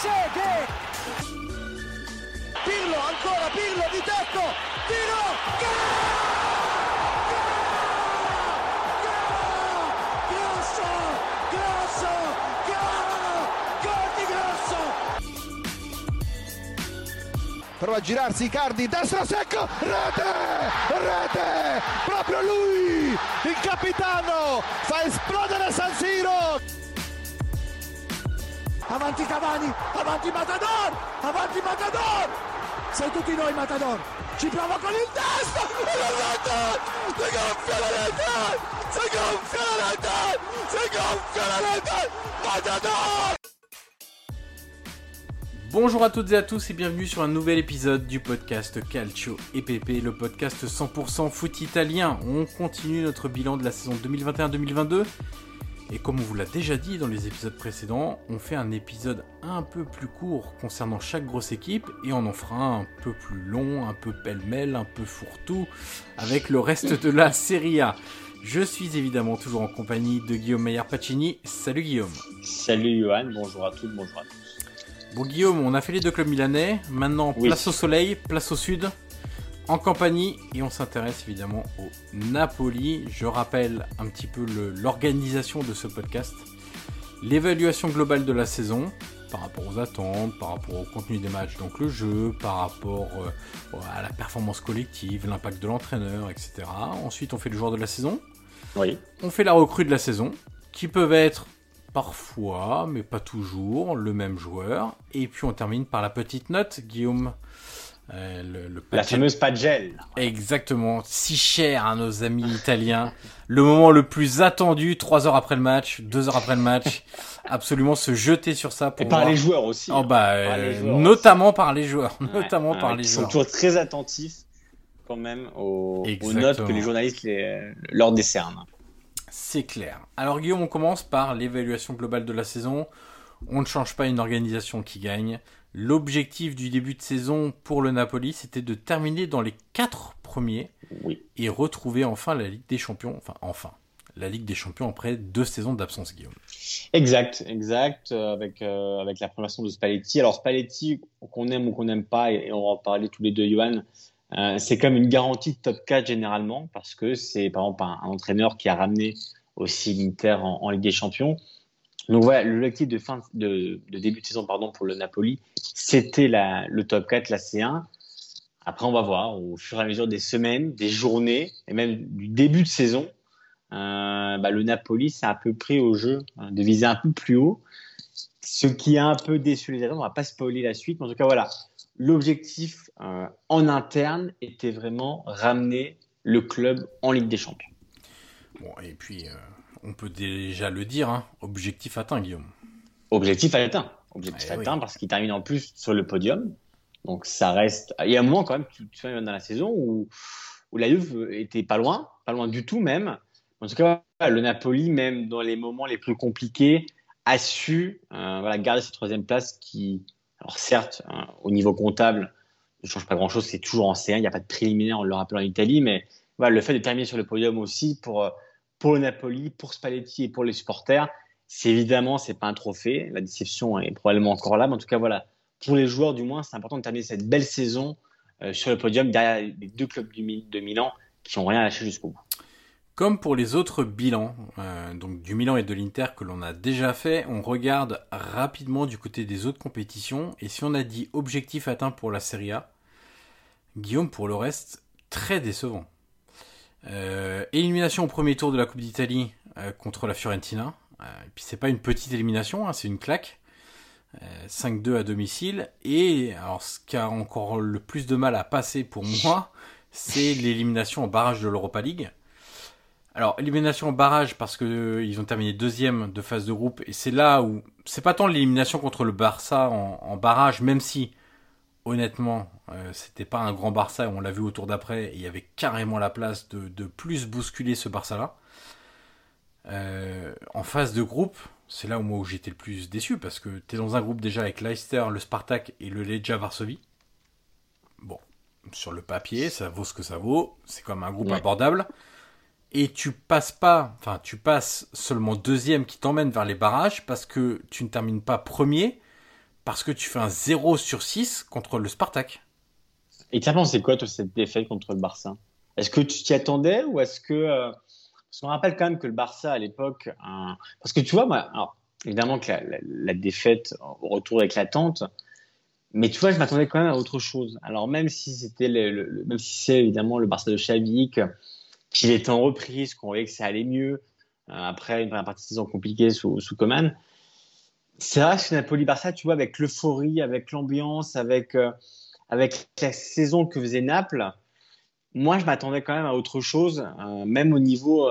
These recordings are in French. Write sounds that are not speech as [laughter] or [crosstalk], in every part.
Trezeguet! Pirlo, ancora Pirlo di tacco, tiro, Grosso, grosso, gol di grosso! Prova a girarsi Icardi, destro secco, rete, rete, proprio lui, il capitano, fa esplodere San Siro. Avanti Cavani, avanti Matador, avanti Matador, sei tutti noi Matador, ci prova con il rete, [laughs] si gonfia la rete, si gonfia la rete, si gonfia la rete, Matador. Bonjour à toutes et à tous et bienvenue sur un nouvel épisode du podcast Calcio EPP, le podcast 100% foot italien. On continue notre bilan de la saison 2021-2022 et comme on vous l'a déjà dit dans les épisodes précédents, on fait un épisode un peu plus court concernant chaque grosse équipe et on en fera un peu plus long, un peu pêle-mêle, un peu fourre-tout avec le reste de la Serie A. Je suis évidemment toujours en compagnie de Guillaume Meyer-Pacini. Salut Guillaume. Salut Johan, bonjour à toutes, bonjour à tous. Bon Guillaume, on a fait les deux clubs milanais. Maintenant, Oui. place au soleil, place au sud, en Campanie, et on s'intéresse évidemment au Napoli. Je rappelle un petit peu l'organisation de ce podcast. L'évaluation globale de la saison, par rapport aux attentes, par rapport au contenu des matchs, donc le jeu, par rapport euh, à la performance collective, l'impact de l'entraîneur, etc. Ensuite, on fait le joueur de la saison. Oui, On fait la recrue de la saison, qui peuvent être parfois, mais pas toujours, le même joueur. Et puis on termine par la petite note, Guillaume. Euh, le, le la fameuse gel. Exactement, si cher à nos amis italiens. Le moment le plus attendu, trois heures après le match, deux heures après le match. [laughs] Absolument se jeter sur ça pour Et par voir- les joueurs aussi. Oh bah, Par les euh, joueurs notamment par les joueurs, Ouais, notamment ouais, par les sont joueurs. toujours très attentifs quand même aux, notes que les journalistes les- leur décernent. C'est clair. Alors Guillaume, on commence par l'évaluation globale de la saison. On ne change pas une organisation qui gagne. L'objectif du début de saison pour le Napoli, c'était de terminer dans les quatre premiers Oui. et retrouver enfin la Ligue des Champions. Enfin, enfin, la Ligue des Champions après deux saisons d'absence, Guillaume. Exact, exact, euh, avec, euh, avec la formation de Spalletti. Alors Spalletti, qu'on aime ou qu'on n'aime pas, et, et on va en parler tous les deux, Johan, euh, c'est comme une garantie de top 4 généralement, parce que c'est par exemple un, un entraîneur qui a ramené aussi l'Inter en, en Ligue des Champions. Donc voilà, l'objectif de, de, début de saison pardon, pour le Napoli, c'était le top 4, la C1. Après, on va voir au fur et à mesure des semaines, des journées et même du début de saison. Euh, bah, le Napoli s'est un peu pris au jeu hein, de viser un peu plus haut. Ce qui a un peu déçu les attentes. On va pas spoiler la suite. Mais en tout cas, voilà. L'objectif euh, en interne était vraiment ramener le club en Ligue des Champions. Bon, et puis, euh, on peut déjà le dire, hein, objectif atteint, Guillaume. Objectif atteint. Objectif eh atteint parce qu'il termine en plus sur le podium. Donc ça reste. Il y a un moment quand même, tu, tu dans la saison où, où la Juve était pas loin, pas loin du tout même. En tout cas, le Napoli, même dans les moments les plus compliqués, a su euh, voilà, garder cette troisième place qui, alors certes, hein, au niveau comptable, ne change pas grand-chose, c'est toujours en C1, il n'y a pas de préliminaire, on le rappelle en Italie, mais voilà, le fait de terminer sur le podium aussi pour, euh, pour Napoli, pour Spalletti et pour les supporters, c'est évidemment, c'est pas un trophée, la déception est probablement encore là, mais en tout cas, voilà, pour les joueurs du moins, c'est important de terminer cette belle saison euh, sur le podium derrière les deux clubs du, de Milan qui n'ont rien lâché jusqu'au bout. Comme pour les autres bilans, euh, donc du Milan et de l'Inter que l'on a déjà fait, on regarde rapidement du côté des autres compétitions. Et si on a dit objectif atteint pour la Serie A, Guillaume pour le reste, très décevant. Euh, élimination au premier tour de la Coupe d'Italie euh, contre la Fiorentina. et puis c'est pas une petite élimination, hein, c'est une claque. 5-2 à domicile. Et alors ce qui a encore le plus de mal à passer pour moi, c'est l'élimination en barrage de l'Europa League. Alors, élimination en barrage parce que euh, ils ont terminé deuxième de phase de groupe et c'est là où c'est pas tant l'élimination contre le Barça en, barrage, même si honnêtement euh, c'était pas un grand Barça, on l'a vu au tour d'après, et il y avait carrément la place de, plus bousculer ce Barça-là. Euh, en phase de groupe, c'est là où moi où j'étais le plus déçu parce que tu es dans un groupe déjà avec Leicester, le Spartak et le Legia Varsovie. Bon, sur le papier, ça vaut ce que ça vaut, c'est comme un groupe abordable et tu passes pas, enfin tu passes seulement deuxième qui t'emmène vers les barrages parce que tu ne termines pas premier parce que tu fais un 0 sur 6 contre le Spartak. As pensé quoi toi cette défaite contre le Barça? Est-ce que tu t'y attendais ou est-ce que euh, parce qu'on rappelle quand même que le Barça à l'époque parce que tu vois moi évidemment que la, défaite au retour éclatante mais tu vois, je m'attendais quand même à autre chose. Alors même si c'était même si c'est évidemment le Barça de Xavi, qu'il était en reprise, qu'on voyait que ça allait mieux euh, après une première partie de saison compliquée sous, sous Coman. C'est vrai que Napoli-Barça, tu vois, avec l'euphorie, avec l'ambiance, avec, euh, avec la saison que faisait Naples, moi, je m'attendais quand même à autre chose, euh, même au niveau,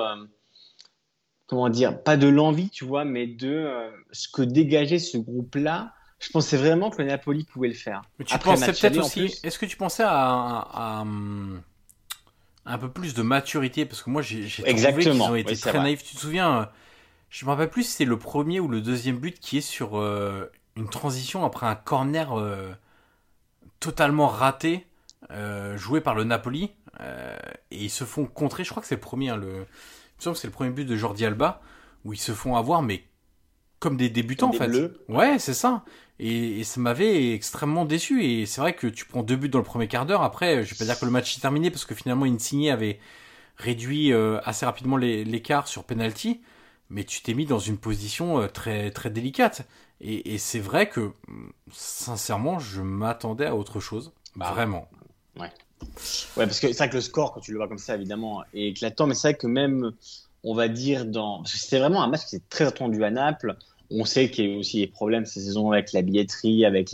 comment dire, pas de l'envie, tu vois, mais de ce que dégageait ce groupe-là. Je pensais vraiment que le Napoli pouvait le faire. Mais tu pensais peut-être aussi. Est-ce que tu pensais à, à, un peu plus de maturité? Parce que moi j'ai trouvé qu'ils ont été très naïfs. Tu te souviens, euh, je me rappelle plus si c'est le premier ou le deuxième but qui est sur euh, une transition après un corner euh, totalement raté joué par le Napoli et ils se font contrer. Je crois que c'est le premier. Hein, le, il me semble que c'est le premier but de Jordi Alba où ils se font avoir mais comme des débutants en fait. Ouais, c'est ça. Et, ça m'avait extrêmement déçu. Et c'est vrai que tu prends deux buts dans le premier quart d'heure. Après, je vais pas dire que le match est terminé parce que finalement Insigne avait réduit euh, assez rapidement l'écart sur penalty. Mais tu t'es mis dans une position euh, très très délicate. Et, c'est vrai que sincèrement, je m'attendais à autre chose. Bah, Vraiment. Ouais. Ouais, parce que c'est vrai que le score, quand tu le vois comme ça, évidemment, est éclatant. Mais c'est vrai que même, on va dire, dans. C'était vraiment un match qui est très attendu à Naples. On sait qu'il y a eu aussi des problèmes ces saisons avec la billetterie, avec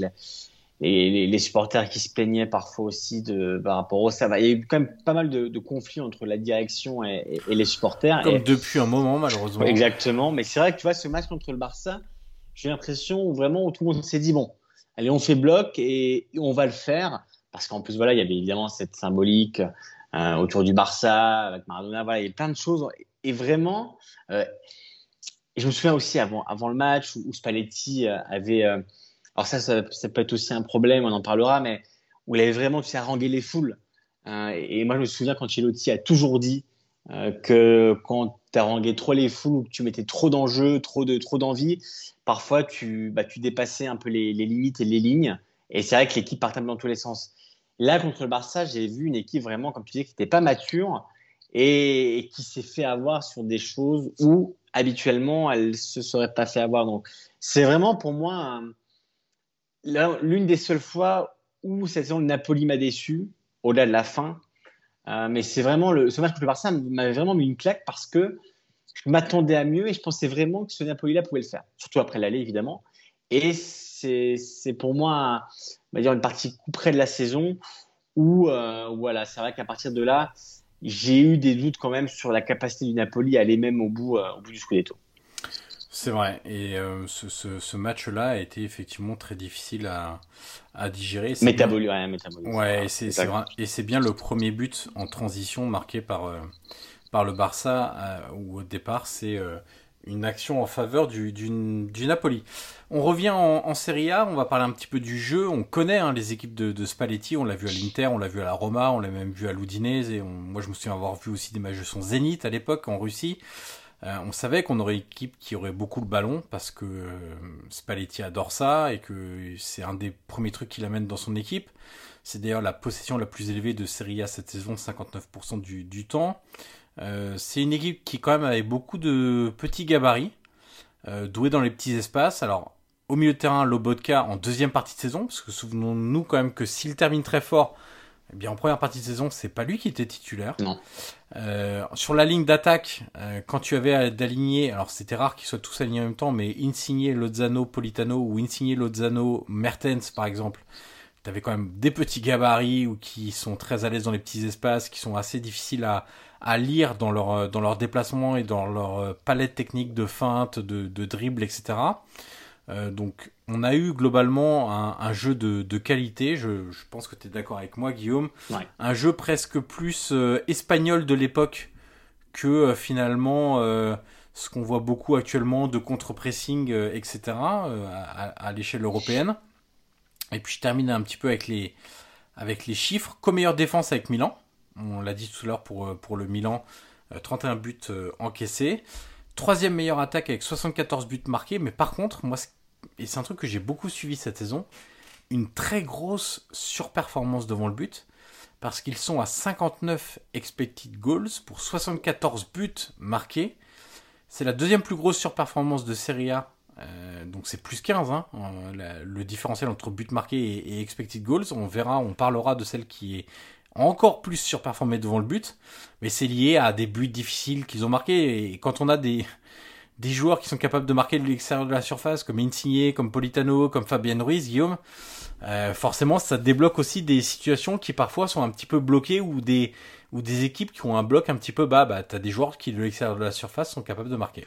les, les, supporters qui se plaignaient parfois aussi de, par rapport au ça. Il y a eu quand même pas mal de, conflits entre la direction et, les supporters. Comme depuis un moment, malheureusement. Exactement. Mais c'est vrai que tu vois, ce match contre le Barça, j'ai l'impression vraiment où tout le monde s'est dit bon, allez, on fait bloc et on va le faire. Parce qu'en plus, voilà, il y avait évidemment cette symbolique euh, autour du Barça, avec Maradona, voilà, il y a plein de choses. Et vraiment, euh, et je me souviens aussi avant, avant le match où, Spalletti euh, avait. Euh, alors, ça, ça, peut être aussi un problème, on en parlera, mais où il avait vraiment tu sais, harangué les foules. Euh, et moi, je me souviens quand Chelotti a toujours dit que quand tu haranguais trop les foules ou que tu mettais trop d'enjeux, trop de trop d'envie, parfois tu, bah, tu dépassais un peu les, limites et les lignes. Et c'est vrai que l'équipe partait dans tous les sens. Là, contre le Barça, j'ai vu une équipe vraiment, comme tu disais, qui n'était pas mature et, qui s'est fait avoir sur des choses où habituellement elle se serait pas fait avoir. Donc c'est vraiment pour moi l'une des seules fois où cette saison le Napoli m'a déçu au-delà de la fin. Euh, mais c'est vraiment le, ce match contre le Barça m'avait vraiment mis une claque parce que je m'attendais à mieux et je pensais vraiment que ce Napoli-là pouvait le faire, surtout après l'aller évidemment. Et c'est pour moi, on va dire une partie près de la saison où euh, voilà, c'est vrai qu'à partir de là, j'ai eu des doutes quand même sur la capacité du Napoli à aller même au bout, euh, au bout du Scudetto. C'est vrai, et euh, ce, ce, ce match-là a été effectivement très difficile à, à digérer. Métabolique, ouais, métabolique. Ouais, c'est et c'est bien le premier but en transition marqué par, euh, par le Barça, euh, où au départ c'est une action en faveur du, du, du Napoli. On revient en, en, Serie A, on va parler un petit peu du jeu. On connaît hein, les équipes de, de Spalletti, on l'a vu à l'Inter, on l'a vu à la Roma, on l'a même vu à l'Udinese, et moi je me souviens avoir vu aussi des matchs de son Zénith à l'époque en Russie. Euh, on savait qu'on aurait une équipe qui aurait beaucoup le ballon parce que euh, Spalletti adore ça et que c'est un des premiers trucs qu'il amène dans son équipe. C'est d'ailleurs la possession la plus élevée de Serie A cette saison, 59% du, du temps. Euh, c'est une équipe qui quand même avait beaucoup de petits gabarits, euh, doués dans les petits espaces. Alors au milieu de terrain, Lobotka en deuxième partie de saison, parce que souvenons-nous quand même que s'il termine très fort, eh bien, en première partie de saison, c'est pas lui qui était titulaire. Non. Euh, sur la ligne d'attaque, euh, quand tu avais d'aligner, alors c'était rare qu'ils soient tous alignés en même temps, mais Insigne, Lozano, Politano ou Insigne, Lozano, Mertens par exemple, tu avais quand même des petits gabarits ou qui sont très à l'aise dans les petits espaces, qui sont assez difficiles à, à lire dans leur, dans leur déplacement et dans leur palette technique de feinte, de, de dribble, etc. Euh, donc on a eu globalement un, un jeu de, de, qualité, je, je pense que tu es d'accord avec moi Guillaume, ouais. un jeu presque plus euh, espagnol de l'époque que euh, finalement ce qu'on voit beaucoup actuellement de contre-pressing, etc. à, à l'échelle européenne. Et puis je termine un petit peu avec les, avec les chiffres. Co-meilleure défense avec Milan, on l'a dit tout à l'heure pour, pour le Milan, 31 buts encaissés. Troisième meilleure attaque avec 74 buts marqués, mais par contre, moi, et c'est un truc que j'ai beaucoup suivi cette saison, une très grosse surperformance devant le but, parce qu'ils sont à 59 expected goals pour 74 buts marqués. C'est la deuxième plus grosse surperformance de Serie A, euh, donc c'est plus 15, hein, le différentiel entre buts marqués et expected goals. On verra, on parlera de celle qui est encore plus surperformé devant le but, mais c'est lié à des buts difficiles qu'ils ont marqués. Et quand on a des, des joueurs qui sont capables de marquer de l'extérieur de la surface, comme Insigne, comme Politano, comme Fabien Ruiz, Guillaume, euh, forcément ça débloque aussi des situations qui parfois sont un petit peu bloquées ou des, ou des équipes qui ont un bloc un petit peu bas. Bah, tu des joueurs qui de l'extérieur de la surface sont capables de marquer.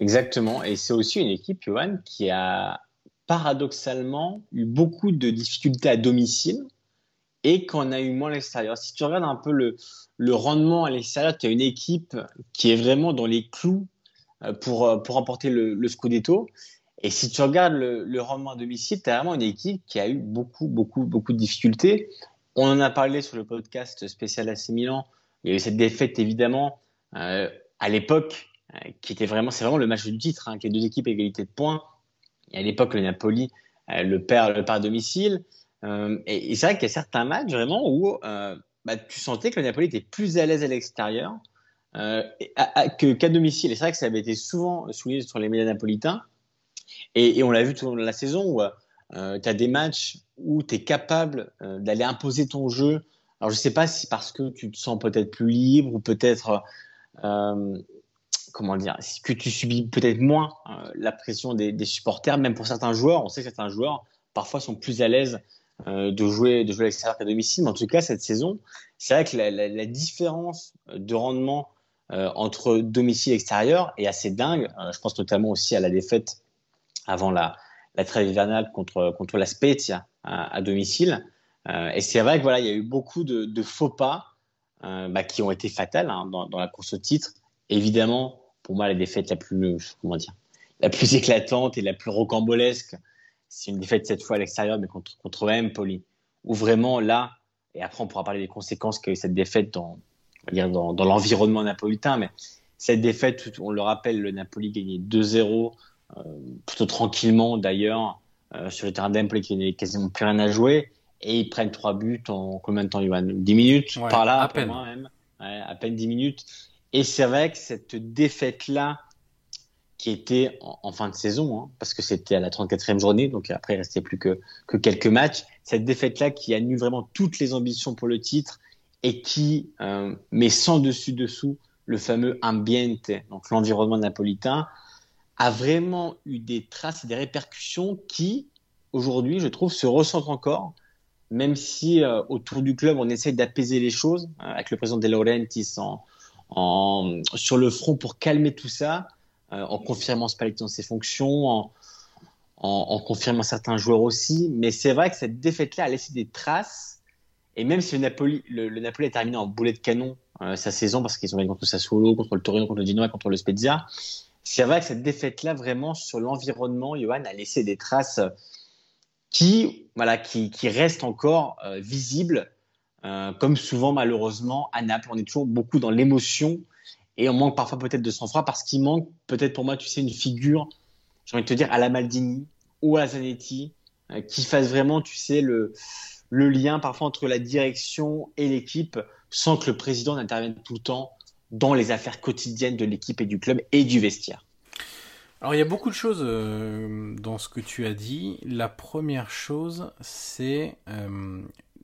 Exactement, et c'est aussi une équipe, Johan, qui a paradoxalement eu beaucoup de difficultés à domicile et qu'on a eu moins à l'extérieur. Si tu regardes un peu le, rendement à l'extérieur, tu as une équipe qui est vraiment dans les clous euh, pour, euh, pour remporter le, Scudetto. Et si tu regardes le, rendement à domicile, tu as vraiment une équipe qui a eu beaucoup, beaucoup, beaucoup de difficultés. On en a parlé sur le podcast spécial AC Milan. Il y a eu cette défaite, évidemment, euh, à l'époque, qui était vraiment, c'est vraiment le match du titre, hein, avec les deux équipes à égalité de points. Et à l'époque, le Napoli le perd, le perd à domicile. Euh, et, c'est vrai qu'il y a certains matchs vraiment où euh, bah, tu sentais que le Napoli était plus à l'aise à l'extérieur euh, qu'à qu domicile. Et c'est vrai que ça avait été souvent souligné sur les médias napolitains. Et, on l'a vu tout au long de la saison où euh, tu as des matchs où tu es capable d'aller imposer ton jeu. Alors je sais pas si parce que tu te sens peut-être plus libre ou peut-être comment dire, que tu subis peut-être moins la pression des, supporters, même pour certains joueurs. On sait que certains joueurs parfois sont plus à l'aise euh, de jouer de jouer à l'extérieur qu'à domicile. Mais en tout cas, cette saison, c'est vrai que la, différence de rendement euh, entre domicile et extérieur est assez dingue. Euh, je pense notamment aussi à la défaite avant la, la trêve hivernale contre, contre la Spezia à, domicile. Et c'est vrai que voilà, il y a eu beaucoup de, faux pas bah, qui ont été fatals hein, dans, dans la course au titre. Évidemment, pour moi, la défaite la plus, comment dire, la plus [laughs] éclatante et la plus rocambolesque, c'est une défaite cette fois à l'extérieur, mais contre, contre Empoli, où vraiment là, et après on pourra parler des conséquences qu'a eu cette défaite dans, dans, dans l'environnement napolitain, mais cette défaite, on le rappelle, le Napoli gagnait 2-0, euh, plutôt tranquillement d'ailleurs, euh, sur le terrain d'Empoli qui n'avait quasiment plus rien à jouer, et ils prennent trois buts en combien de temps, Johan? 10 minutes? Ouais, par là, à peine. Moi, même. à peine 10 minutes. Et c'est vrai que cette défaite-là, qui était en, fin de saison, hein, parce que c'était à la 34e journée, donc après il restait plus que, que quelques matchs, cette défaite-là qui annule vraiment toutes les ambitions pour le titre et qui euh, met sans dessus-dessous le fameux ambiente, donc l'environnement napolitain, a vraiment eu des traces et des répercussions qui, aujourd'hui, je trouve, se ressentent encore, même si euh, autour du club, on essaie d'apaiser les choses, euh, avec le président De Laurentiis en, en, sur le front pour calmer tout ça, en confirmant Spalletti dans ses fonctions, en, confirmant certains joueurs aussi. Mais c'est vrai que cette défaite-là a laissé des traces. Et même si le Napoli, le, Napoli a terminé en boulet de canon sa saison, parce qu'ils ont gagné contre Sassuolo, contre le Torino, contre le Genoa, contre le Spezia, c'est vrai que cette défaite-là, vraiment, sur l'environnement, Johan a laissé des traces qui, voilà, qui, restent encore euh, visibles, euh, comme souvent, malheureusement, à Naples. On est toujours beaucoup dans l'émotion et on manque parfois peut-être de sang-froid parce qu'il manque peut-être pour moi, tu sais, une figure, j'ai envie de te dire, à la Maldini ou à Zanetti, euh, qui fasse vraiment, tu sais, le, le lien parfois entre la direction et l'équipe sans que le président n'intervienne tout le temps dans les affaires quotidiennes de l'équipe et du club et du vestiaire. Alors il y a beaucoup de choses euh, dans ce que tu as dit. La première chose, c'est euh,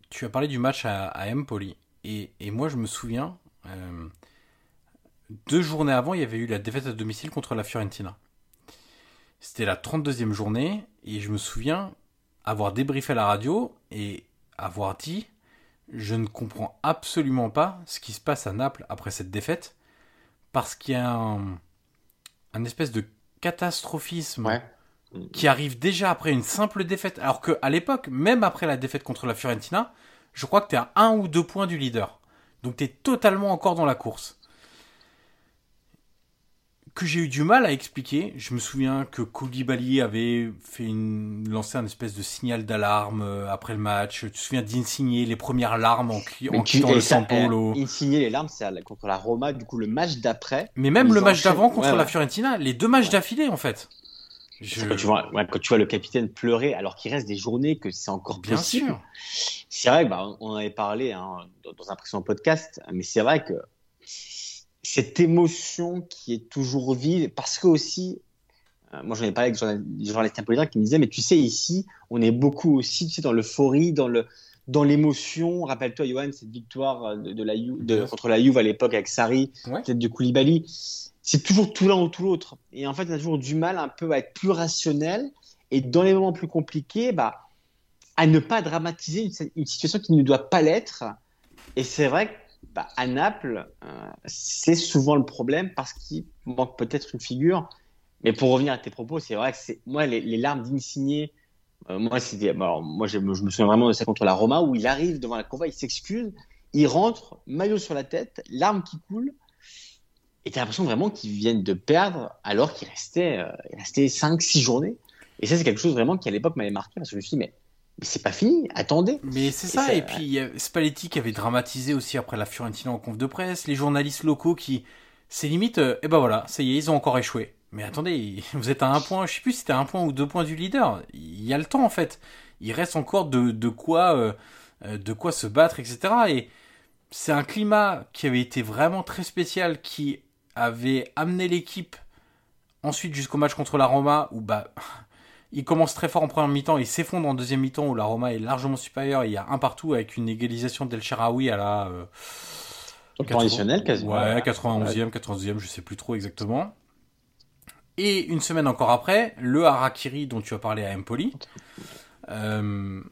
tu as parlé du match à, Empoli et, moi je me souviens euh, deux journées avant, il y avait eu la défaite à domicile contre la Fiorentina. C'était la 32e journée et je me souviens avoir débriefé à la radio et avoir dit je ne comprends absolument pas ce qui se passe à Naples après cette défaite, parce qu'il y a un, espèce de catastrophisme qui arrive déjà après une simple défaite, alors qu'à l'époque, même après la défaite contre la Fiorentina, je crois que tu es à un ou deux points du leader. Donc tu es totalement encore dans la course que j'ai eu du mal à expliquer. Je me souviens que Koulibaly avait fait une, lancé un espèce de signal d'alarme euh, après le match. Tu te souviens d'Insigné, les premières larmes en, en quittant le San Paulo? Insigné, les larmes, c'est contre la Roma, du coup le match d'après. Mais même le match d'avant contre la Fiorentina, les deux matchs d'affilée en fait. Quand, tu vois, quand tu vois le capitaine pleurer alors qu'il reste des journées que c'est encore Bien sûr. C'est vrai, bah, on en avait parlé hein, dans un précédent podcast, mais c'est vrai que cette émotion qui est toujours vive, parce que aussi, euh, moi j'en ai parlé avec napolitains qui me disaient, mais tu sais, ici, on est beaucoup aussi tu sais, dans l'euphorie, dans le dans l'émotion. Rappelle-toi, Johan, cette victoire euh, de, la de, contre la Juve à l'époque avec Sarri, peut-être de Koulibaly. C'est toujours tout l'un ou tout l'autre. Et en fait, on a toujours du mal un peu à être plus rationnel. Et dans les moments plus compliqués, bah, à ne pas dramatiser une, une situation qui ne doit pas l'être. Et c'est vrai que bah, à Naples, euh, c'est souvent le problème parce qu'il manque peut-être une figure. Mais pour revenir à tes propos, c'est vrai que c'est moi les, larmes d'insigné. Euh, moi, c'était, moi, je, me souviens vraiment de ça contre la Roma où il arrive devant la convoi, il s'excuse, il rentre, maillot sur la tête, larmes qui coulent. Et t'as l'impression vraiment qu'ils viennent de perdre alors qu'il restait, euh, restait 5-6 journées. Et ça, c'est quelque chose vraiment qui à l'époque m'avait marqué parce que je me suis dit, mais c'est pas fini, attendez. Mais c'est ça, et, puis Spalletti qui avait dramatisé aussi après la Fiorentina en conf de presse, les journalistes locaux qui, c'est limite, et euh, eh ben voilà, ça y est, ils ont encore échoué. Mais attendez, [laughs] vous êtes à un point, je sais plus si c'était un point ou deux points du leader. Il y a le temps en fait. Il reste encore de, de quoi, euh, de quoi se battre, etc. Et c'est un climat qui avait été vraiment très spécial, qui avait amené l'équipe ensuite jusqu'au match contre la Roma, où bah il commence très fort en première mi-temps, il s'effondre en deuxième mi-temps où la Roma est largement supérieure. Il y a un partout avec une égalisation d'El Sharawi à la. Euh, Traditionnel quasiment. Ouais, 91e, 92e, je sais plus trop exactement. Et une semaine encore après, le Harakiri dont tu as parlé à Empoli. Euh,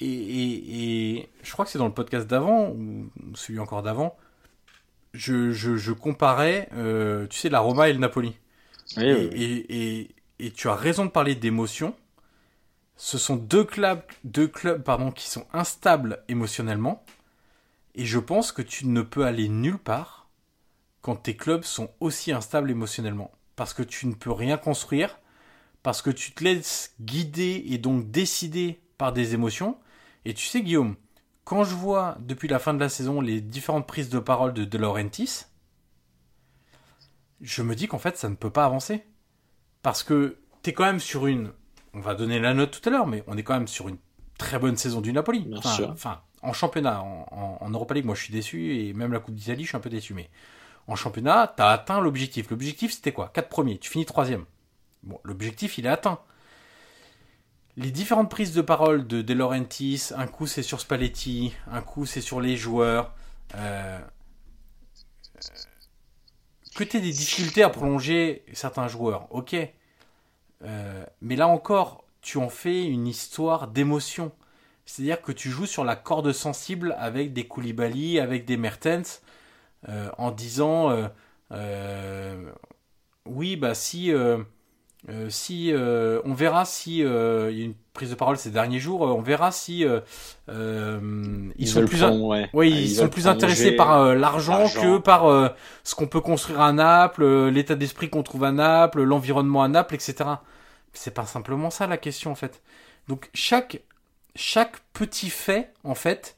et, je crois que c'est dans le podcast d'avant, ou celui encore d'avant, je, je, comparais, euh, tu sais, la Roma et le Napoli. Oui, et, et tu as raison de parler d'émotion. Ce sont deux clubs, deux clubs pardon, qui sont instables émotionnellement. Et je pense que tu ne peux aller nulle part quand tes clubs sont aussi instables émotionnellement. Parce que tu ne peux rien construire, parce que tu te laisses guider et donc décider par des émotions. Et tu sais, Guillaume, quand je vois depuis la fin de la saison les différentes prises de parole de De Laurentiis, je me dis qu'en fait ça ne peut pas avancer. Parce que tu es quand même sur une. On va donner la note tout à l'heure, mais on est quand même sur une très bonne saison du Napoli. Bien sûr. enfin en championnat, en, Europa League, moi je suis déçu, et même la Coupe d'Italie, je suis un peu déçu, mais en championnat, tu as atteint l'objectif. L'objectif, c'était quoi? 4 premiers, tu finis troisième. Bon, l'objectif, il est atteint. Les différentes prises de parole de De Laurentiis, un coup c'est sur Spalletti, un coup c'est sur les joueurs. Euh, que tu aies des difficultés à prolonger certains joueurs, ok. Euh, mais là encore, tu en fais une histoire d'émotion. C'est-à-dire que tu joues sur la corde sensible avec des Koulibaly, avec des Mertens, euh, en disant oui, bah si euh, si euh, on verra si euh, il prise de parole ces derniers jours, on verra si ils, sont plus, oui, ils, sont plus intéressés par l'argent que par ce qu'on peut construire à Naples, l'état d'esprit qu'on trouve à Naples, l'environnement à Naples, etc. C'est pas simplement ça la question en fait. Donc chaque chaque petit fait en fait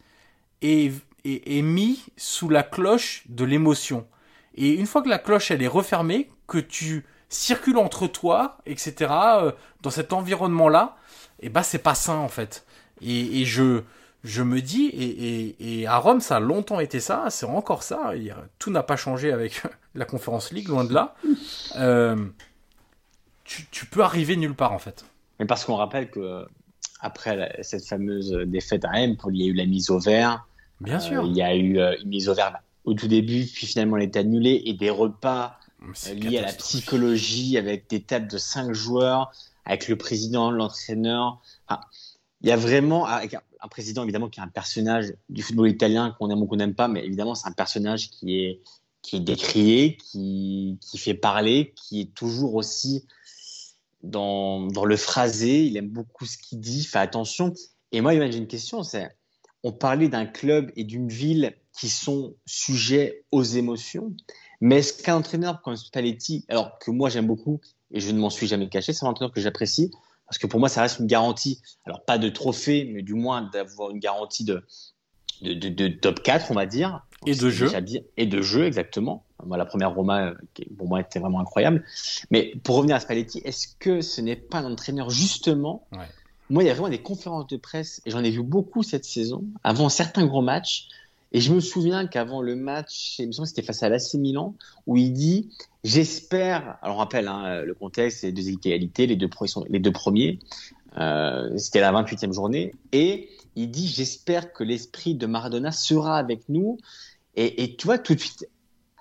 est, est, est mis sous la cloche de l'émotion. Et une fois que la cloche elle est refermée, que tu circule entre toi, etc. Euh, dans cet environnement-là, et eh bah ben, c'est pas sain en fait. Et, je je me dis et, et, à Rome ça a longtemps été ça, c'est encore ça. tout n'a pas changé avec [laughs] la Conférence League, loin de là. Euh, tu, peux arriver nulle part en fait. Mais parce qu'on rappelle que après cette fameuse défaite à M, il y a eu la mise au vert. Bien sûr. il y a eu une mise au vert au tout début, puis finalement elle est annulée et des repas lié à la psychologie, avec des tables de cinq joueurs, avec le président, l'entraîneur. il y a vraiment un président évidemment qui est un personnage du football italien qu'on aime ou qu'on n'aime pas, mais évidemment c'est un personnage qui est qui est décrié, qui, qui fait parler, qui est toujours aussi dans, dans le phrasé. Il aime beaucoup ce qu'il dit, fait attention. Et moi, j'ai une question, c'est on parlait d'un club et d'une ville qui sont sujets aux émotions. Mais est-ce qu'un entraîneur comme Spalletti, alors que moi j'aime beaucoup et je ne m'en suis jamais caché, c'est un entraîneur que j'apprécie parce que pour moi ça reste une garantie, alors pas de trophée, mais du moins d'avoir une garantie de, de, de, top 4, on va dire. Et de jeu. Et de jeu, exactement. Moi, la première Roma, euh, pour moi, était vraiment incroyable. Mais pour revenir à Spalletti, est-ce que ce n'est pas un entraîneur, justement Moi, il y a vraiment des conférences de presse, et j'en ai vu beaucoup cette saison, avant certains gros matchs, et je me souviens qu'avant le match, il me semble que c'était face à l'AC Milan, où il dit J'espère. Alors, on rappelle, hein, le contexte, c'est deux égalités, les deux, les deux premiers. Euh, c'était la 28e journée. Et il dit J'espère que l'esprit de Maradona sera avec nous. Et, et, tu vois, tout de suite,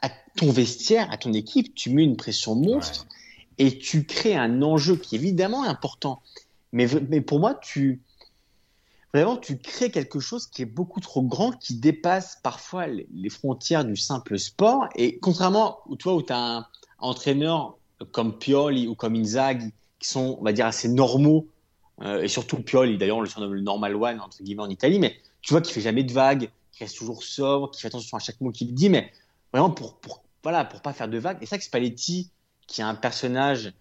à ton vestiaire, à ton équipe, tu mets une pression monstre et tu crées un enjeu qui est évidemment important. Mais, mais pour moi, tu vraiment, tu crées quelque chose qui est beaucoup trop grand, qui dépasse parfois les frontières du simple sport. Et contrairement, toi, où tu as un entraîneur comme Pioli ou comme Inzaghi, qui sont, on va dire, assez normaux, euh, et surtout Pioli, d'ailleurs, on le surnomme le normal one, entre guillemets, en Italie, mais tu vois qu'il fait jamais de vagues, qu'il reste toujours sobre, qu'il fait attention à chaque mot qu'il dit, mais vraiment pour, pour, voilà, pour pas faire de vagues. Et ça, que Spalletti, qui est un personnage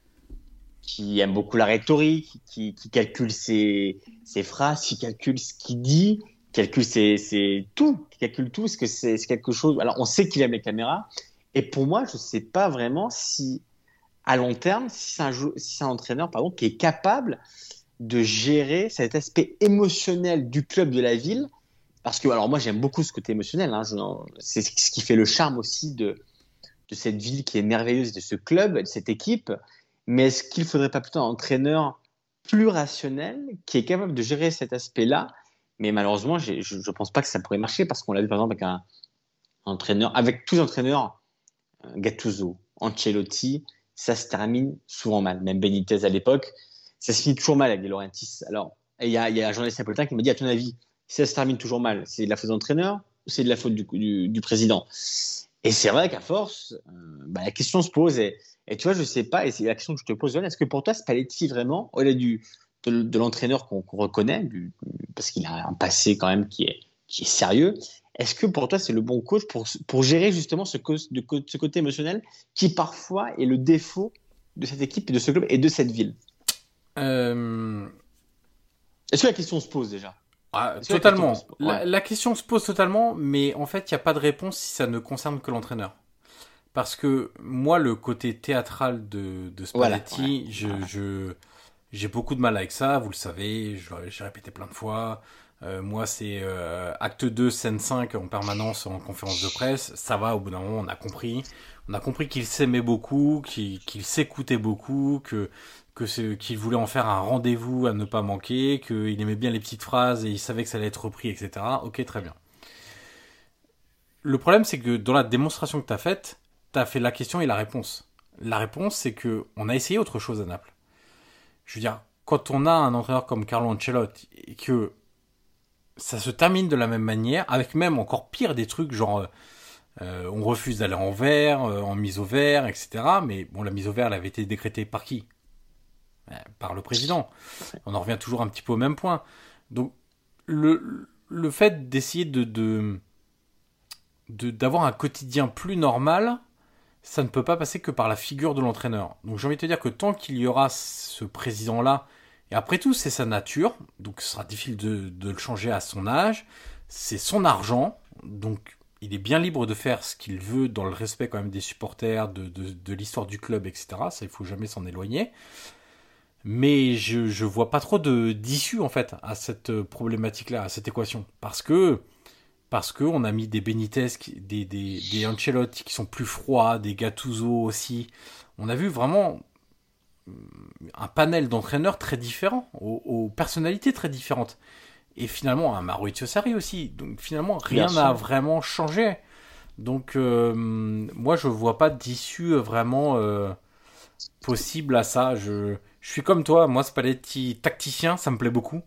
qui aime beaucoup la rhétorique, qui, calcule ses, ses, phrases, qui calcule ce qu'il dit, calcule ses, tout, qui calcule tout, parce que c'est quelque chose. Alors, on sait qu'il aime les caméras, et pour moi, je ne sais pas vraiment si, à long terme, si c'est un, entraîneur pardon, qui est capable de gérer cet aspect émotionnel du club de la ville. Parce que, alors moi, j'aime beaucoup ce côté émotionnel. Hein, c'est ce qui fait le charme aussi de cette ville qui est merveilleuse, de ce club, de cette équipe. Mais est-ce qu'il ne faudrait pas plutôt un entraîneur plus rationnel qui est capable de gérer cet aspect-là? Mais malheureusement, je ne pense pas que ça pourrait marcher parce qu'on l'a vu par exemple avec un, entraîneur, avec tous les entraîneurs, euh, Gattuso, Ancelotti, ça se termine souvent mal. Même Benitez à l'époque, ça se finit toujours mal avec les Laurentis. Alors, il y a, un journaliste napolitain qui m'a dit, à ton avis, ça se termine toujours mal, c'est de la faute de l'entraîneur ou c'est de la faute du, président? Et c'est vrai qu'à force, euh, bah, la question se pose. Et, et tu vois, je sais pas, et c'est la question que je te pose, est-ce que pour toi, Spalletti vraiment, au-delà du, de, l'entraîneur qu'on reconnaît, parce qu'il a un passé quand même qui est, qui est sérieux, est-ce que pour toi, c'est le bon coach pour, pour gérer justement ce, de, ce côté émotionnel qui parfois est le défaut de cette équipe, de ce club et de cette ville? Euh... Est-ce que la question se pose déjà? Ah, totalement. la, question se pose totalement, mais en fait, il n'y a pas de réponse si ça ne concerne que l'entraîneur parce que moi, le côté théâtral de, de Spalletti, je, j'ai beaucoup de mal avec ça, vous le savez, j'ai répété plein de fois. Euh, moi, c'est euh, acte 2, scène 5 en permanence en conférence de presse. Ça va, au bout d'un moment, on a compris. On a compris qu'il s'aimait beaucoup, qu'il s'écoutait beaucoup, que qu'il voulait en faire un rendez-vous à ne pas manquer, qu'il aimait bien les petites phrases et il savait que ça allait être repris, etc. Ok, très bien. Le problème, c'est que dans la démonstration que tu as faite, tu as fait la question et la réponse. La réponse, c'est que on a essayé autre chose à Naples. Je veux dire, quand on a un entraîneur comme Carlo Ancelotti et que ça se termine de la même manière, avec même encore pire des trucs genre euh, on refuse d'aller en vert, euh, en mise au vert, etc. Mais bon, la mise au vert, elle avait été décrétée par qui? Par le président. On en revient toujours un petit peu au même point. Donc le, le fait d'essayer de, de d'avoir un quotidien plus normal, ça ne peut pas passer que par la figure de l'entraîneur. Donc j'ai envie de te dire que tant qu'il y aura ce président-là, et après tout c'est sa nature, donc ce sera difficile de, le changer à son âge, c'est son argent, donc il est bien libre de faire ce qu'il veut dans le respect quand même des supporters, de, de, l'histoire du club, etc. Ça, il faut jamais s'en éloigner. Mais je ne vois pas trop d'issue en fait à cette problématique-là, à cette équation. Parce que parce qu'on a mis des Benitez, des, des, des Ancelotti qui sont plus froids, des Gattuso aussi. On a vu vraiment euh, un panel d'entraîneurs très différents, aux, personnalités très différentes. Et finalement, un Maurizio Sarri aussi. Donc finalement, rien n'a vraiment changé. Donc euh, moi, je vois pas d'issue vraiment euh, possible à ça. Je, je suis comme toi, moi, Spalletti tacticien, ça me plaît beaucoup.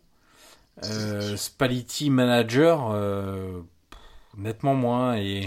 Euh, Spalletti manager, euh, nettement moins et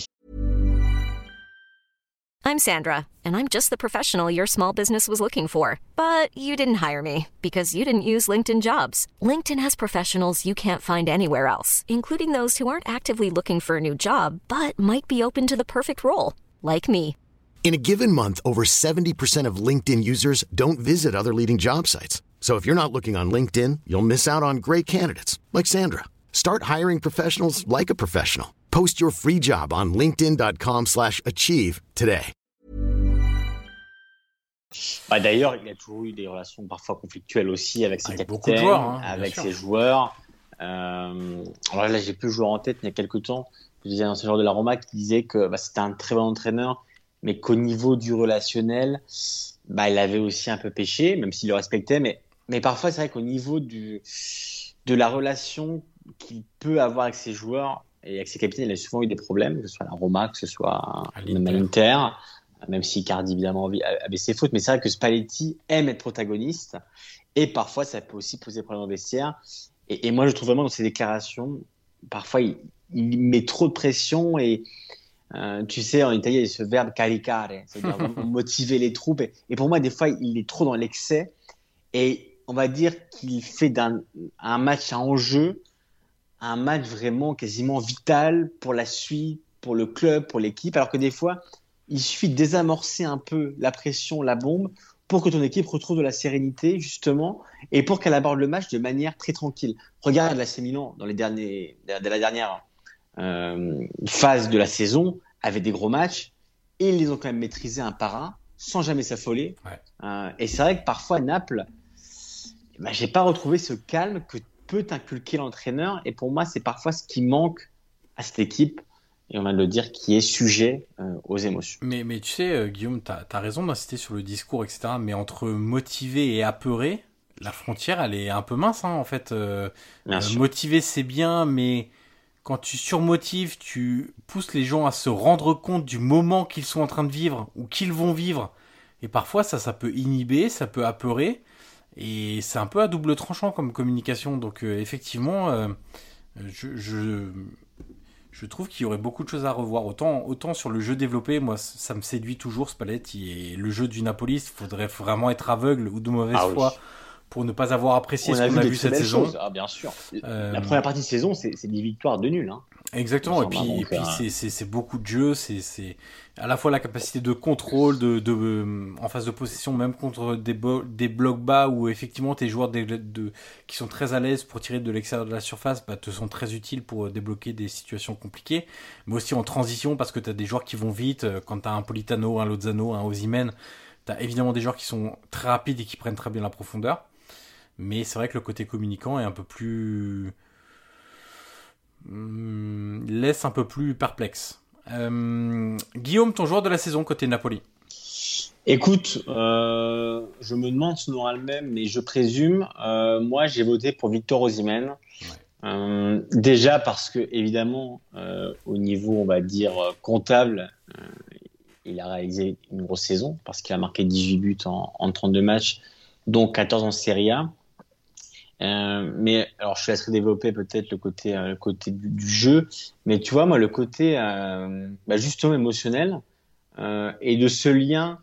I'm Sandra and I'm just the professional your small business was looking for, but you didn't hire me because you didn't use LinkedIn Jobs. LinkedIn has professionals you can't find anywhere else, including those who aren't actively looking for a new job but might be open to the perfect role, like me. In a given month, over 70% of LinkedIn users don't visit other leading job sites. So if you're not looking on LinkedIn, you'll miss out on great candidates like Sandra. Start hiring professionals like a professional. Post your free job on linkedin.com achieve today. Bah, D'ailleurs, il a toujours eu des relations parfois conflictuelles aussi avec ses capitaines, joueurs, hein, avec ses joueurs. Euh, alors là, j'ai plus de joueurs en tête, il y a quelques temps, je disais un joueur de la Roma qui disait que bah, c'était un très bon entraîneur, mais qu'au niveau du relationnel, bah, il avait aussi un peu péché, même s'il le respectait. Mais, mais parfois, c'est vrai qu'au niveau du, de la relation qu'il peut avoir avec ses joueurs et avec ses capitaines, il a souvent eu des problèmes, que ce soit à la Roma, que ce soit à l'Inter, même si Cardi évidemment avait ses fautes, mais c'est vrai que Spalletti aime être protagoniste et parfois ça peut aussi poser problème au vestiaire. Et, moi je trouve vraiment dans ses déclarations, parfois il, met trop de pression et euh, tu sais, en italien, il y a ce verbe caricare, c'est-à-dire [laughs] motiver les troupes. Et, et, pour moi, des fois, il est trop dans l'excès. Et on va dire qu'il fait d'un un match à enjeu un match vraiment quasiment vital pour la suite, pour le club, pour l'équipe, alors que des fois, il suffit de désamorcer un peu la pression, la bombe, pour que ton équipe retrouve de la sérénité, justement, et pour qu'elle aborde le match de manière très tranquille. Regarde la Milan dans les derniers, de la dernière phase de la saison, avec des gros matchs, et ils les ont quand même maîtrisés un par un, sans jamais s'affoler. Euh, et c'est vrai que parfois, Naples, bah, j'ai pas retrouvé ce calme que peut inculquer l'entraîneur. Et pour moi, c'est parfois ce qui manque à cette équipe, et on va le dire, qui est sujet euh, aux émotions. Mais, mais tu sais, euh, Guillaume, tu as, raison d'insister sur le discours, etc. Mais entre motivé et apeuré, la frontière, elle est un peu mince, hein, en fait. Euh, motivé, c'est bien, mais quand tu surmotives, tu pousses les gens à se rendre compte du moment qu'ils sont en train de vivre ou qu'ils vont vivre. Et parfois, ça, ça peut inhiber, ça peut apeurer. Et c'est un peu à double tranchant comme communication. Donc euh, effectivement, euh, je, je, trouve qu'il y aurait beaucoup de choses à revoir. Autant, autant sur le jeu développé, moi ça me séduit toujours Spalletti. Et le jeu du Napoli, il faudrait vraiment être aveugle ou de mauvaise ah foi. Pour ne pas avoir apprécié ce qu'on a vu cette saison. Ah, bien sûr. Euh, La première partie de saison, c'est des victoires de nul. Hein. Exactement, et puis, et puis c'est beaucoup de jeu, c'est à la fois la capacité de contrôle, de, de euh, en phase de possession, même contre des, des blocs bas où effectivement tes joueurs de, de, qui sont très à l'aise pour tirer de l'extérieur de la surface bah, te sont très utiles pour euh, débloquer des situations compliquées, mais aussi en transition parce que tu as des joueurs qui vont vite, quand tu as un Politano, un Lozano, un Osimen, tu as évidemment des joueurs qui sont très rapides et qui prennent très bien la profondeur, mais c'est vrai que le côté communicant est un peu plus hum, laisse un peu plus perplexe. Euh, Guillaume, ton joueur de la saison côté Napoli Écoute, euh, je me demande si on aura le même, mais je présume. Euh, moi, j'ai voté pour Victor Osimhen. Déjà parce que, évidemment, au niveau, on va dire, comptable, il a réalisé une grosse saison parce qu'il a marqué 18 buts en, en 32 matchs, dont 14 en Serie A. Euh, mais alors, je te laisserai développer peut-être le côté, euh, le côté du, du, jeu. Mais tu vois, moi, le côté euh, bah, justement émotionnel et de ce lien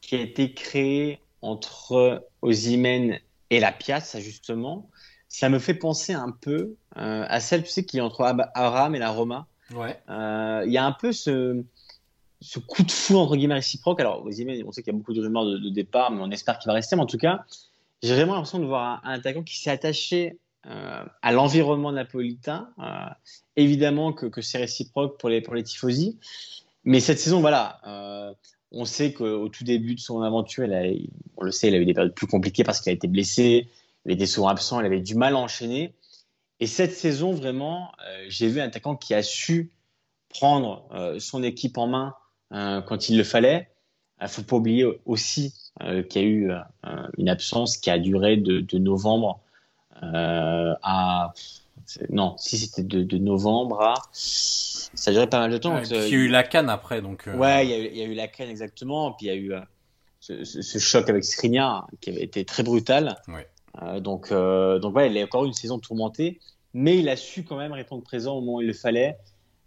qui a été créé entre Ozymen et la Piazza, justement, ça me fait penser un peu à celle, tu sais, qui est entre Aram et la Roma. Ouais. Il y a un peu ce, ce coup de fou entre guillemets réciproque. Alors, Ozymen, on sait qu'il y a beaucoup de rumeurs de, de départ, mais on espère qu'il va rester. Mais en tout cas, j'ai vraiment l'impression de voir un, attaquant qui s'est attaché euh, à l'environnement napolitain. Euh, évidemment que, c'est réciproque pour les, pour les tifosi. Mais cette saison, voilà, euh, on sait qu'au tout début de son aventure, on le sait, il a eu des périodes plus compliquées parce qu'il a été blessé, il était souvent absent, il avait du mal à enchaîner. Et cette saison, vraiment, j'ai vu un attaquant qui a su prendre son équipe en main quand il le fallait. Il faut pas oublier aussi euh, qu'il y a eu euh, une absence qui a duré de, de novembre euh, à non si c'était de, de, novembre à ça a duré pas mal de temps. Puis il y a eu la canne après donc. Euh... Ouais, il y, a eu, il y, a eu la canne exactement. Puis il y a eu euh, ce, ce, ce, choc avec Skriniar qui avait été très brutal. Ouais. donc donc ouais, il a encore eu une saison tourmentée, mais il a su quand même répondre présent au moment où il le fallait.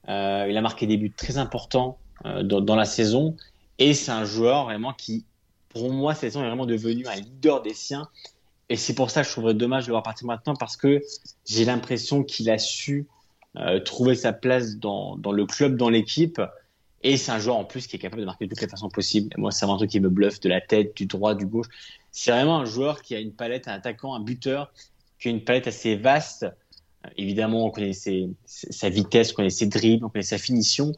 il a marqué des buts très importants dans, dans la saison et c'est un joueur vraiment qui pour moi, cette saison est vraiment devenu un leader des siens. Et c'est pour ça que je trouverais dommage de le voir partir maintenant parce que j'ai l'impression qu'il a su euh, trouver sa place dans, le club, dans l'équipe. Et c'est un joueur en plus qui est capable de marquer de toutes les façons possibles. Moi, c'est un truc qui me bluffe de la tête, du droit, du gauche. C'est vraiment un joueur qui a une palette, un attaquant, un buteur, qui a une palette assez vaste. Évidemment, on connaît sa vitesse, on connaît ses dribbles, on connaît sa finition.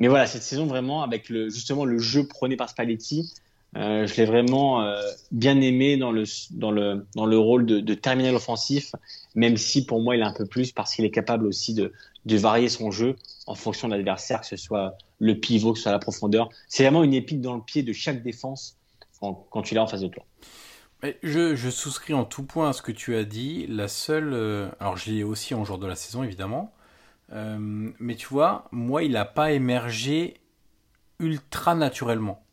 Mais voilà, cette saison vraiment, avec justement le jeu prôné par Spalletti, euh, je l'ai vraiment euh, bien aimé dans le, dans le, dans le rôle de, terminal offensif, même si pour moi il est un peu plus parce qu'il est capable aussi de, de varier son jeu en fonction de l'adversaire, que ce soit le pivot, que ce soit la profondeur. C'est vraiment une épine dans le pied de chaque défense quand, tu l'as en face de toi. Je, je, souscris en tout point à ce que tu as dit. La seule, euh, alors je l'ai aussi en jour de la saison évidemment, euh, mais tu vois, moi il n'a pas émergé ultra naturellement.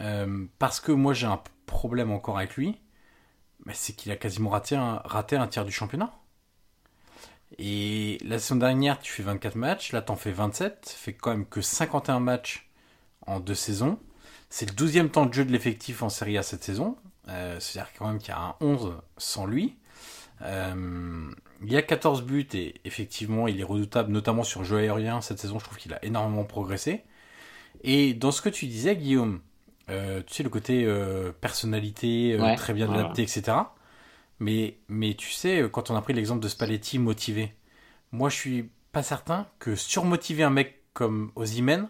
Euh, parce que moi j'ai un problème encore avec lui, c'est qu'il a quasiment raté un, tiers du championnat. Et la saison dernière, tu fais 24 matchs, là t'en fais 27, fait quand même que 51 matchs en deux saisons. C'est le 12e temps de jeu de l'effectif en Serie A cette saison. Euh, C'est-à-dire quand même qu'il y a un 11 sans lui. Euh, il y a 14 buts et effectivement il est redoutable, notamment sur jeu aérien. Cette saison, je trouve qu'il a énormément progressé. Et dans ce que tu disais, Guillaume, euh, tu sais, le côté euh, personnalité, euh, ouais, très bien adapté, etc. Mais, mais tu sais, quand on a pris l'exemple de Spalletti motivé, moi je suis pas certain que surmotiver un mec comme Ozymen,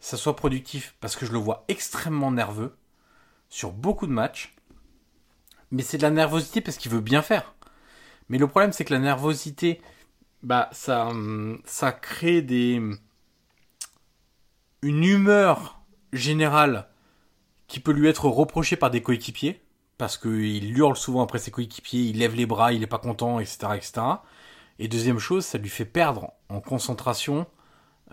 ça soit productif, parce que je le vois extrêmement nerveux sur beaucoup de matchs. Mais c'est de la nervosité parce qu'il veut bien faire. Mais le problème, c'est que la nervosité, bah, ça, crée des. une humeur générale qui peut lui être reproché par des coéquipiers, parce qu'il hurle souvent après ses coéquipiers, il lève les bras, il est pas content, etc., etc. Et deuxième chose, ça lui fait perdre en concentration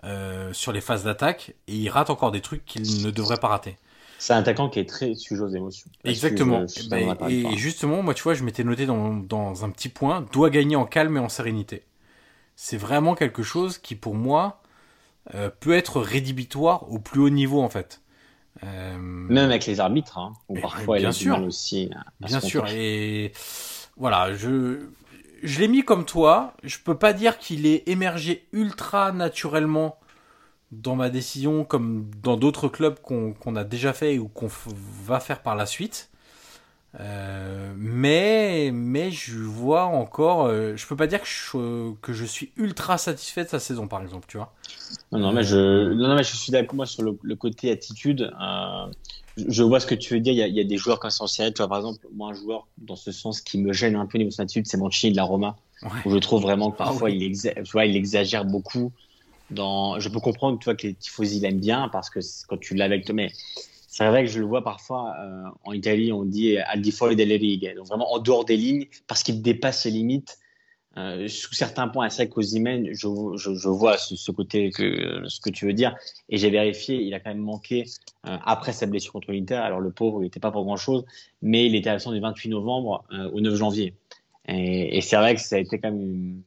euh, sur les phases d'attaque, et il rate encore des trucs qu'il ne devrait pas rater. C'est un attaquant qui est très sujet aux émotions. Exactement. Je, je, et, ben, et justement, moi, tu vois, je m'étais noté dans, dans, un petit point, doit gagner en calme et en sérénité. C'est vraiment quelque chose qui, pour moi, euh, peut être rédhibitoire au plus haut niveau, en fait. Euh... Même avec les arbitres, hein, où parfois bien il a sûr. du mal aussi. Bien sûr. Et voilà, je je l'ai mis comme toi. Je peux pas dire qu'il est émergé ultra naturellement dans ma décision, comme dans d'autres clubs qu'on qu a déjà fait ou qu'on va faire par la suite. Euh, mais mais je vois encore euh, je peux pas dire que je, que je suis ultra satisfait de sa saison par exemple tu vois non non mais je non, non mais je suis d'accord moi sur le, le côté attitude euh, je vois ce que tu veux dire il y a, il y a des joueurs quand c'est en série tu vois par exemple moi un joueur dans ce sens qui me gêne un peu au niveau de son attitude c'est Mancini de la Roma Où je trouve vraiment que parfois ah il, il exagère beaucoup. Je peux comprendre tu vois, que les tifosi l'aiment bien parce que quand tu l'as avec toi, mais c'est vrai que je le vois parfois euh, en Italie, on dit al di fuori delle righe, donc vraiment en dehors des lignes parce qu'il dépasse ses limites euh, sous certains points. C'est vrai qu'aux je, je, je, vois ce, côté que ce que tu veux dire et j'ai vérifié, il a quand même manqué euh, après sa blessure contre l'Inter. Alors le pauvre, il n'était pas pour grand chose, mais il était absent du 28 novembre au 9 janvier. Et, et c'est vrai que ça a été quand même une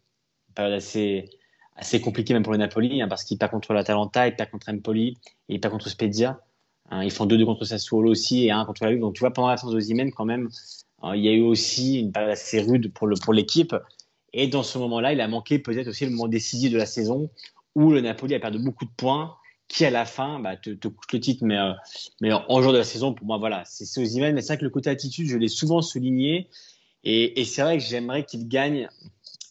période assez assez compliquée même pour le Napoli hein, parce qu'il perd contre l'Atalanta, il perd contre Empoli, et il perd contre Spezia. Hein, ils font 2-2 contre Sassuolo aussi et 1 contre la Juve. Donc tu vois, pendant l'absence de Zimen, quand même, hein, il y a eu aussi une période assez rude pour l'équipe. Pour et dans ce moment-là, il a manqué peut-être aussi le moment décisif de la saison où le Napoli a perdu beaucoup de points qui à la fin bah, te, te coûte le titre. Mais, euh, mais en jour de la saison, pour moi, voilà, c'est Ozymen. Mais c'est vrai que le côté attitude, je l'ai souvent souligné. Et, et c'est vrai que j'aimerais qu'il gagne,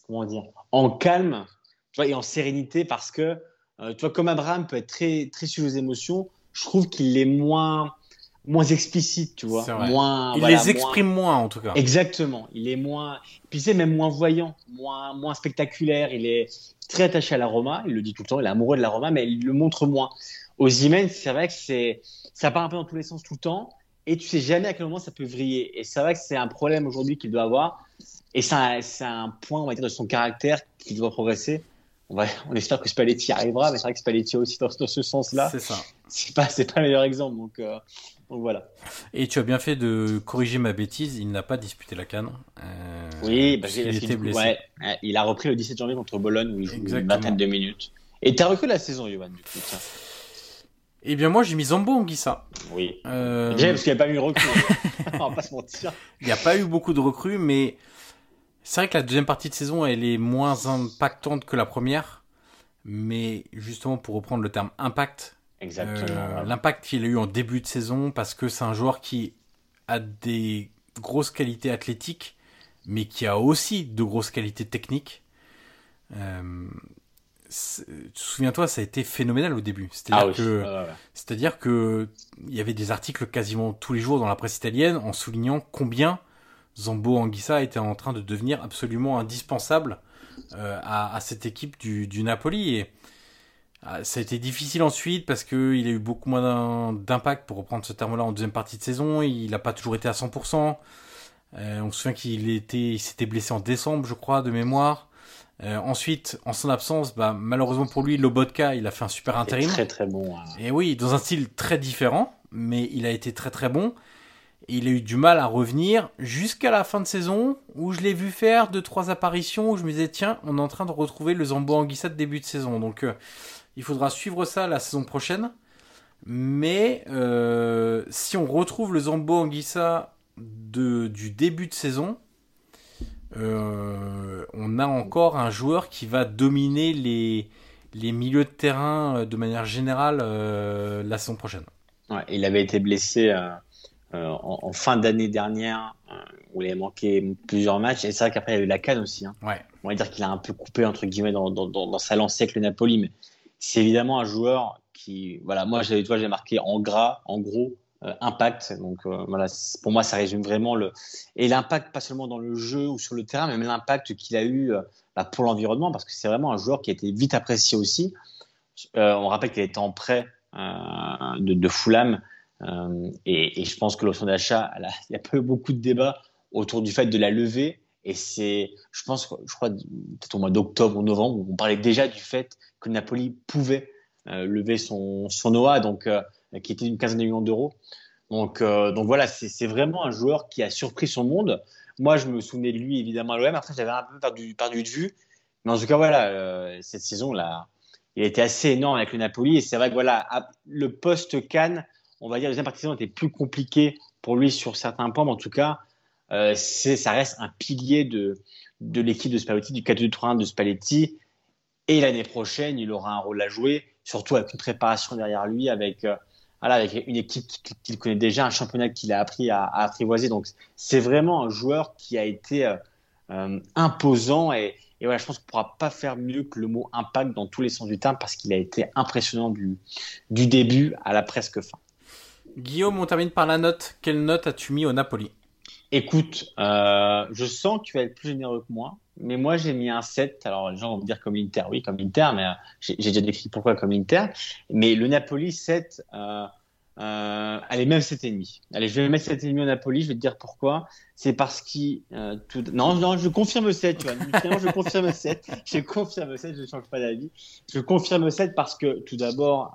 comment dire, en calme tu vois, et en sérénité parce que, euh, tu vois, comme Abraham peut être très, très sur les émotions, je trouve qu'il est moins moins explicite, tu vois. Moins, il les exprime moins, en tout cas. Exactement. Il est moins, puis c'est même moins voyant, moins, moins spectaculaire. Il est très attaché à la Roma. Il le dit tout le temps. Il est amoureux de la Roma, mais il le montre moins. Aux Imen, c'est vrai que c'est, ça part un peu dans tous les sens tout le temps. Et tu sais jamais à quel moment ça peut vriller. Et c'est vrai que c'est un problème aujourd'hui qu'il doit avoir. Et c'est un, un, point, on va dire, de son caractère qui doit progresser on, espère que Spalletti arrivera, mais c'est vrai que Spalletti aussi dans, ce sens-là. C'est ça. C'est pas, c'est pas le meilleur exemple, donc, euh, donc, voilà. Et tu as bien fait de corriger ma bêtise, il n'a pas disputé la canne. Euh, oui, bah, il était blessé. Ouais, il a repris le 17 janvier contre Bologne où il joue une vingtaine de minutes. Et t'as recru la saison, Yovan, du coup, Eh bien, moi, j'ai mis Zambo Anguissa. Oui. Euh... Déjà, parce qu'il n'y a pas eu de recrues. [laughs] on va pas se mentir. Il n'y a pas eu beaucoup de recrues, mais c'est vrai que la deuxième partie de saison, elle est moins impactante que la première. Mais justement, pour reprendre le terme impact, euh, l'impact qu'il a eu en début de saison, parce que c'est un joueur qui a des grosses qualités athlétiques, mais qui a aussi de grosses qualités techniques. Euh, souviens-toi, ça a été phénoménal au début. C'est-à-dire ah que, c'est-à-dire que il y avait des articles quasiment tous les jours dans la presse italienne en soulignant combien Zambo Anguissa était en train de devenir absolument indispensable euh, à, cette équipe du, Napoli. Et ah, ça a été difficile ensuite parce qu'il a eu beaucoup moins d'impact, pour reprendre ce terme-là, en deuxième partie de saison. Il n'a pas toujours été à 100%. Euh, on se souvient qu'il était, s'était blessé en décembre, je crois, de mémoire. Euh, ensuite, en son absence, bah, malheureusement pour lui, Lobotka, il a fait un super intérim. Très très bon. Hein. Et oui, dans un style très différent, mais il a été très très bon il a eu du mal à revenir jusqu'à la fin de saison où je l'ai vu faire deux trois apparitions où je me disais tiens on est en train de retrouver le Zambo Anguissa de début de saison donc euh, il faudra suivre ça la saison prochaine mais euh, si on retrouve le Zambo Anguissa de, du début de saison euh, on a encore un joueur qui va dominer les, les milieux de terrain de manière générale la saison prochaine. il avait été blessé en, fin d'année dernière euh, où il a manqué plusieurs matchs. Et c'est vrai qu'après, il y a eu la canne aussi. Hein. Ouais. On va dire qu'il a un peu coupé, entre guillemets, dans, dans, dans, sa lancée avec le Napoli. Mais c'est évidemment un joueur qui, voilà, moi, tu vois, j'ai marqué en gras, en gros, euh, impact. Donc voilà, pour moi, ça résume vraiment le. Et l'impact, pas seulement dans le jeu ou sur le terrain, mais même l'impact qu'il a eu bah, pour l'environnement, parce que c'est vraiment un joueur qui a été vite apprécié aussi. on rappelle qu'il était en prêt de, de Fulham euh, et, et, je pense que l'option d'achat, [laughs] il y a pas eu beaucoup de débats autour du fait de la lever. Et c'est, je pense, je crois, peut-être au mois d'octobre ou novembre, on parlait déjà du fait que Napoli pouvait euh, lever son, son OA, donc, euh, qui était d'une quinzaine de millions d'euros. Donc, euh, donc voilà, c'est vraiment un joueur qui a surpris son monde. Moi, je me souvenais de lui évidemment à l'OM. Après, j'avais un peu perdu, perdu de vue. Mais en tout cas, voilà, cette saison, là, il a été assez énorme avec le Napoli. Et c'est vrai que voilà, le poste Cannes, on va dire, la deuxième partie plus compliquée pour lui sur certains points, mais en tout cas, euh, ça reste un pilier de, l'équipe de Spalletti, du 4-2-3-1 de Spalletti. Et l'année prochaine, il aura un rôle à jouer, surtout avec une préparation derrière lui, avec, euh, une équipe qu'il connaît déjà, un championnat qu'il a appris à, apprivoiser. Donc, c'est vraiment un joueur qui a été euh, imposant et, voilà, je pense qu'on ne pourra pas faire mieux que le mot impact dans tous les sens du terme parce qu'il a été impressionnant du début à la presque fin. Guillaume, on termine par la note. Quelle note as-tu mis au Napoli? Écoute, euh, je sens que tu vas être plus généreux que moi. mais moi j'ai mis un 7. Alors les gens vont me dire comme Inter, oui, comme Inter, mais euh, j'ai déjà décrit pourquoi comme Inter. Mais le Napoli 7, euh, euh, allez, même 7,5. Allez, je vais mettre 7,5 au Napoli, je vais te dire pourquoi. C'est parce qu'il. Non, non, je confirme 7, tu vois. je confirme 7. [laughs] Je confirme 7, je ne change pas d'avis. Je confirme 7 parce que tout d'abord,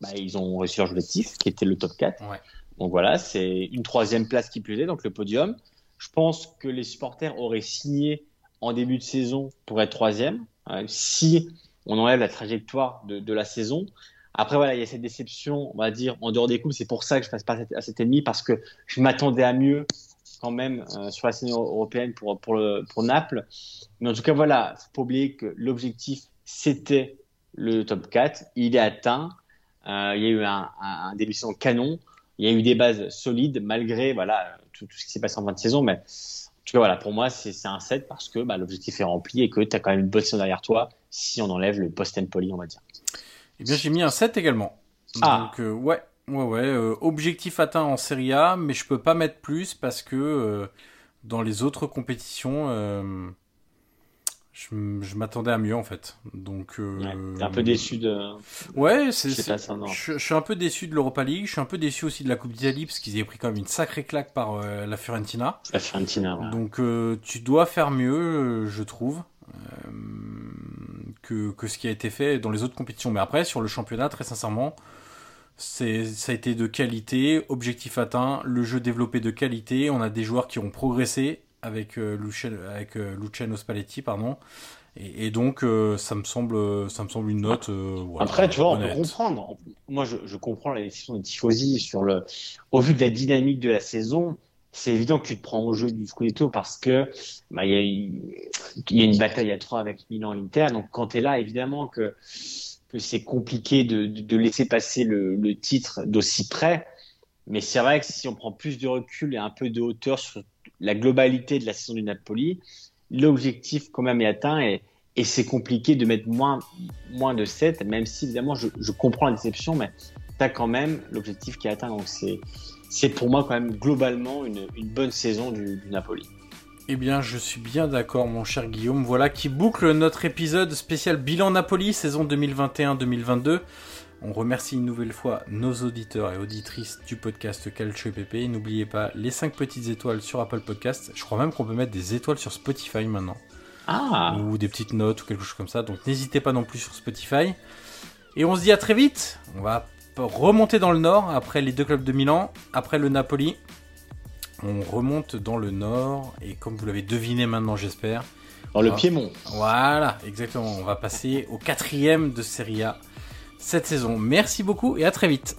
bah, ils ont réussi leur objectif, qui était le top 4. Ouais. Donc voilà, c'est une troisième place qui plus est, donc le podium. Je pense que les supporters auraient signé en début de saison pour être troisième, euh, si on enlève la trajectoire de, de, la saison. Après, voilà, il y a cette déception, on va dire, en dehors des coupes. C'est pour ça que je passe pas à cet ennemi, parce que je m'attendais à mieux quand même euh, sur la scène européenne pour, pour, le, pour Naples. Mais en tout cas, voilà, faut pas oublier que l'objectif, c'était le top 4. Il est atteint. Euh, il y a eu un, un, un début canon. Il y a eu des bases solides malgré voilà tout, tout ce qui s'est passé en fin de saison. Mais tout cas, voilà, pour moi, c'est un 7 parce que bah, l'objectif est rempli et que tu as quand même une bonne saison derrière toi si on enlève le post-Empoli, on va dire. Eh bien, j'ai mis un 7 également. Ah. Donc, euh, ouais, ouais, ouais. Euh, objectif atteint en Serie A, mais je peux pas mettre plus parce que dans les autres compétitions, je, je m'attendais à mieux en fait. Donc, euh, ouais, un peu déçu de. Ouais, c'est. Je, je, suis un peu déçu de l'Europa League. Je suis un peu déçu aussi de la Coupe d'Italie parce qu'ils avaient pris quand même une sacrée claque par euh, la Fiorentina. La Fiorentina. Ouais. Donc, euh, tu dois faire mieux, je trouve. Que, que, ce qui a été fait dans les autres compétitions. Mais après, sur le championnat, très sincèrement, c'est, ça a été de qualité, objectif atteint, le jeu développé de qualité. On a des joueurs qui ont progressé avec euh, Luciano, avec euh, Luciano Spalletti, pardon. Et, et donc, euh, ça me semble, ça me semble une note. Après, tu vois, honnête. on peut comprendre. Moi, je, je comprends la décision des tifosi sur le, au vu de la dynamique de la saison. C'est évident que tu te prends au jeu du Scudetto parce que bah, il y, a, il y a une bataille à trois avec Milan Inter. Donc, quand tu es là, évidemment que que c'est compliqué de, de, de, laisser passer le, le titre d'aussi près. Mais c'est vrai que si on prend plus de recul et un peu de hauteur sur la globalité de la saison du Napoli, l'objectif quand même est atteint et, c'est compliqué de mettre moins, de 7, même si évidemment je, comprends la déception, mais tu as quand même l'objectif qui est atteint. Donc c'est, pour moi quand même globalement une, une bonne saison du, du Napoli. Eh bien, je suis bien d'accord, mon cher Guillaume. Voilà qui boucle notre épisode spécial Bilan Napoli, saison 2021-2022. On remercie une nouvelle fois nos auditeurs et auditrices du podcast Calcio PP. N'oubliez pas les 5 petites étoiles sur Apple Podcast. Je crois même qu'on peut mettre des étoiles sur Spotify maintenant. Ah. Ou des petites notes ou quelque chose comme ça. Donc n'hésitez pas non plus sur Spotify. Et on se dit à très vite. On va remonter dans le nord après les deux clubs de Milan, après le Napoli. On remonte dans le nord et comme vous l'avez deviné maintenant, j'espère. Dans le Piémont. Voilà, exactement. On va passer au quatrième de Serie A cette saison. Merci beaucoup et à très vite.